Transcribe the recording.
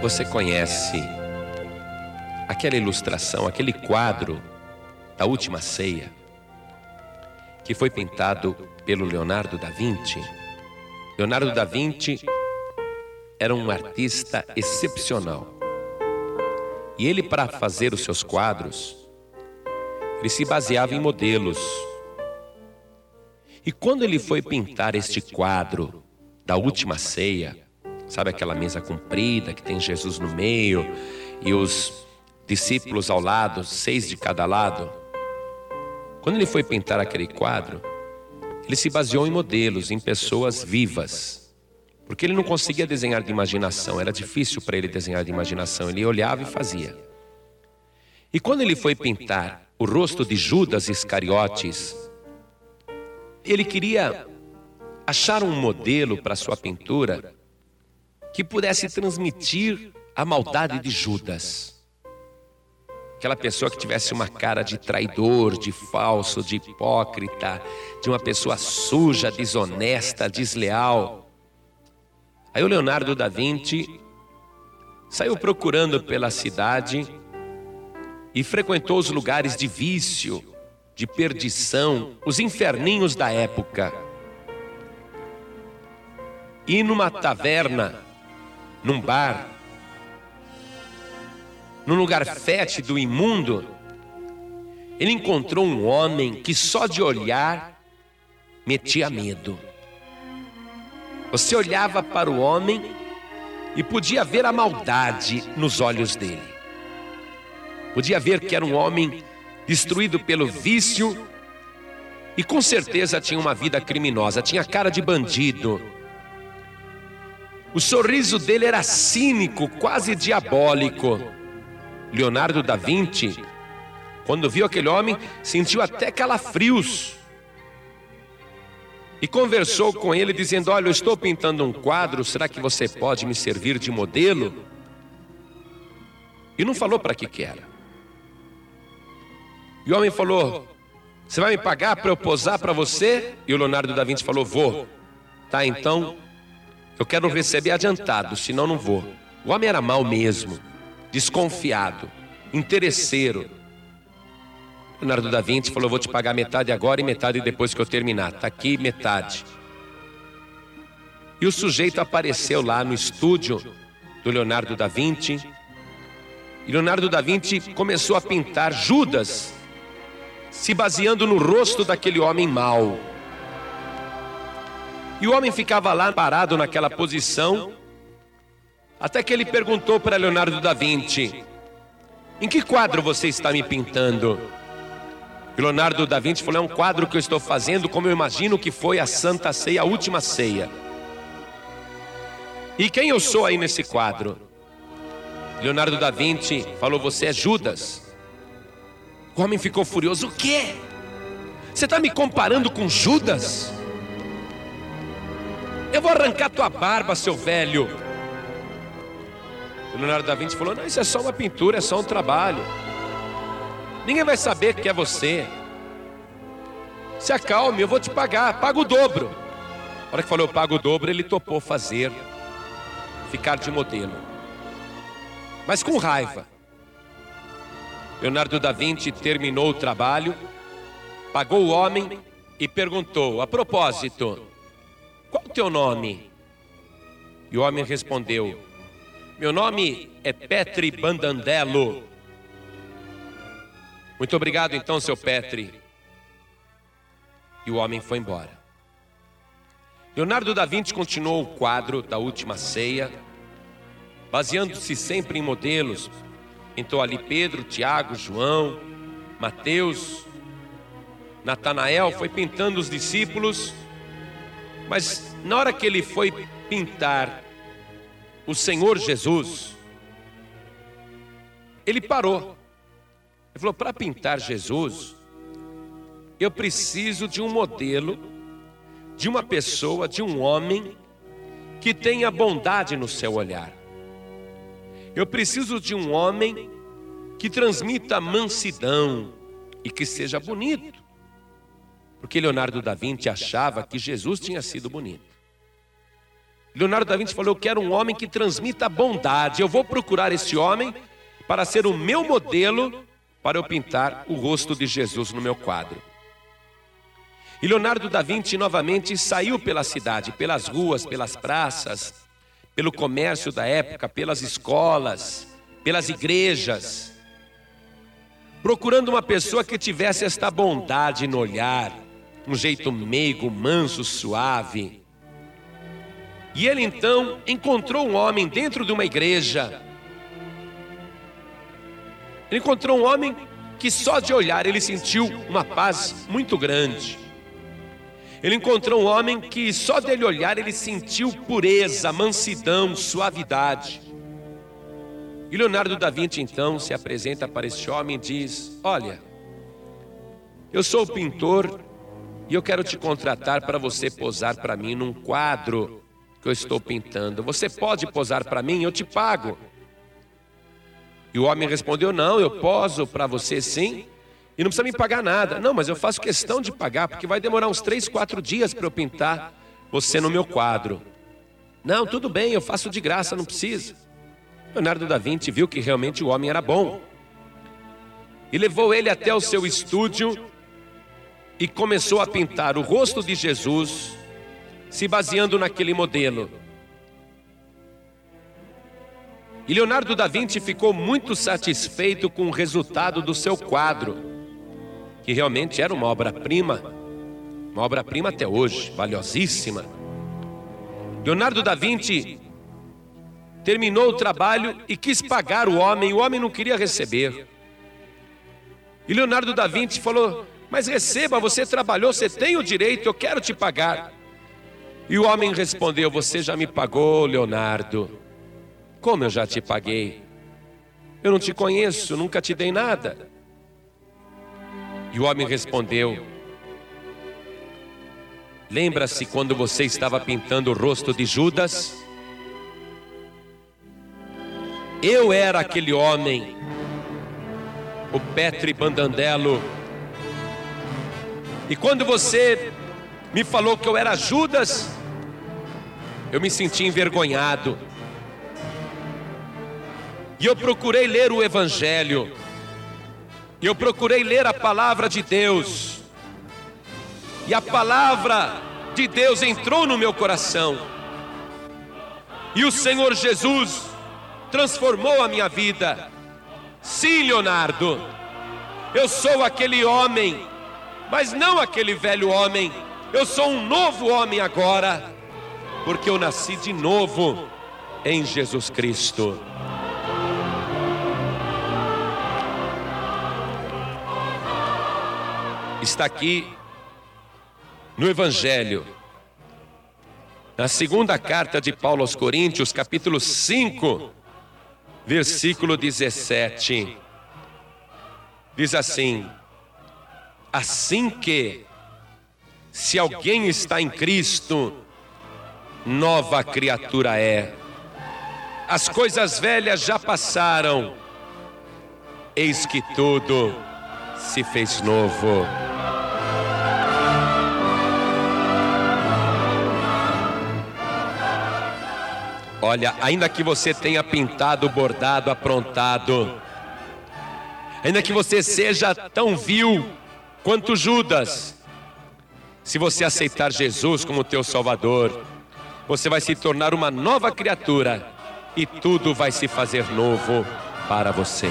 Você conhece aquela ilustração, aquele quadro da última ceia que foi pintado pelo Leonardo da Vinci? Leonardo da Vinci era um artista excepcional. E ele, para fazer os seus quadros, ele se baseava em modelos. E quando ele foi pintar este quadro da última ceia, sabe aquela mesa comprida que tem Jesus no meio e os discípulos ao lado, seis de cada lado? Quando ele foi pintar aquele quadro, ele se baseou em modelos, em pessoas vivas. Porque ele não conseguia desenhar de imaginação, era difícil para ele desenhar de imaginação, ele olhava e fazia. E quando ele foi pintar o rosto de Judas Iscariotes, ele queria achar um modelo para sua pintura que pudesse transmitir a maldade de Judas. Aquela pessoa que tivesse uma cara de traidor, de falso, de hipócrita, de uma pessoa suja, desonesta, desleal. Aí o Leonardo da Vinci saiu procurando pela cidade e frequentou os lugares de vício, de perdição, os inferninhos da época. E numa taverna, num bar, num lugar fétido, imundo, ele encontrou um homem que só de olhar metia medo. Você olhava para o homem e podia ver a maldade nos olhos dele. Podia ver que era um homem destruído pelo vício e com certeza tinha uma vida criminosa, tinha cara de bandido. O sorriso dele era cínico, quase diabólico. Leonardo da Vinci, quando viu aquele homem, sentiu até calafrios. E conversou com ele, dizendo: Olha, eu estou pintando um quadro, será que você pode me servir de modelo? E não falou para que, que era. E o homem falou: Você vai me pagar para eu posar para você? E o Leonardo da Vinci falou: Vou. Tá, então eu quero receber adiantado, senão não vou. O homem era mau mesmo, desconfiado, interesseiro. Leonardo da Vinci falou: Vou te pagar metade agora e metade depois que eu terminar. Tá aqui metade. E o sujeito apareceu lá no estúdio do Leonardo da Vinci. E Leonardo da Vinci começou a pintar Judas se baseando no rosto daquele homem mau. E o homem ficava lá parado naquela posição, até que ele perguntou para Leonardo da Vinci: Em que quadro você está me pintando? E Leonardo da Vinci falou: É um quadro que eu estou fazendo, como eu imagino que foi a Santa Ceia, a última ceia. E quem eu sou aí nesse quadro? Leonardo da Vinci falou: Você é Judas. O homem ficou furioso: O quê? Você está me comparando com Judas? Eu vou arrancar tua barba, seu velho. Leonardo da Vinci falou: Não, isso é só uma pintura, é só um trabalho. Ninguém vai saber que é você. Se acalme, eu vou te pagar, paga o dobro. A hora que falou, eu pago o dobro, ele topou fazer, ficar de modelo. Mas com raiva. Leonardo da Vinci terminou o trabalho, pagou o homem e perguntou: A propósito, qual o teu nome? E o homem respondeu: Meu nome é Petri Bandandello. Muito obrigado, então, seu Petri. E o homem foi embora. Leonardo da Vinci continuou o quadro da última ceia, baseando-se sempre em modelos Pintou ali Pedro, Tiago, João, Mateus, Natanael, foi pintando os discípulos. Mas na hora que ele foi pintar o Senhor Jesus, ele parou. Ele falou: para pintar Jesus, eu preciso de um modelo, de uma pessoa, de um homem que tenha bondade no seu olhar. Eu preciso de um homem que transmita mansidão e que seja bonito. Porque Leonardo da Vinci achava que Jesus tinha sido bonito. Leonardo da Vinci falou: Eu quero um homem que transmita bondade. Eu vou procurar esse homem para ser o meu modelo para eu pintar o rosto de Jesus no meu quadro. E Leonardo da Vinci novamente saiu pela cidade, pelas ruas, pelas praças, pelo comércio da época, pelas escolas, pelas igrejas, procurando uma pessoa que tivesse esta bondade no olhar, um jeito meigo, manso, suave. E ele então encontrou um homem dentro de uma igreja. Ele encontrou um homem que só de olhar ele sentiu uma paz muito grande. Ele encontrou um homem que só dele olhar ele sentiu pureza, mansidão, suavidade. E Leonardo da Vinci então se apresenta para este homem e diz: Olha, eu sou o pintor e eu quero te contratar para você posar para mim num quadro que eu estou pintando. Você pode posar para mim? Eu te pago. E o homem respondeu: Não, eu poso para você sim. E não precisa me pagar nada. Não, mas eu faço questão de pagar, porque vai demorar uns três, quatro dias para eu pintar você no meu quadro. Não, tudo bem, eu faço de graça, não precisa. Leonardo da Vinci viu que realmente o homem era bom. E levou ele até o seu estúdio e começou a pintar o rosto de Jesus, se baseando naquele modelo. E Leonardo da Vinci ficou muito satisfeito com o resultado do seu quadro que realmente era uma obra-prima, uma obra-prima até hoje, valiosíssima. Leonardo da Vinci terminou o trabalho e quis pagar o homem, o homem não queria receber. E Leonardo da Vinci falou: Mas receba, você trabalhou, você tem o direito, eu quero te pagar. E o homem respondeu: Você já me pagou, Leonardo. Como eu já te paguei? Eu não te conheço, nunca te dei nada. E o homem respondeu: Lembra-se quando você estava pintando o rosto de Judas? Eu era aquele homem, o Petri Bandandelo. E quando você me falou que eu era Judas, eu me senti envergonhado. E eu procurei ler o Evangelho. E eu procurei ler a palavra de Deus. E a palavra de Deus entrou no meu coração. E o Senhor Jesus transformou a minha vida. Sim, Leonardo, eu sou aquele homem, mas não aquele velho homem. Eu sou um novo homem agora, porque eu nasci de novo em Jesus Cristo. está aqui no Evangelho. Na segunda carta de Paulo aos Coríntios, capítulo 5, versículo 17. Diz assim: Assim que, se alguém está em Cristo, nova criatura é. As coisas velhas já passaram, eis que tudo se fez novo. Olha, ainda que você tenha pintado, bordado, aprontado, ainda que você seja tão vil quanto Judas, se você aceitar Jesus como teu Salvador, você vai se tornar uma nova criatura e tudo vai se fazer novo para você.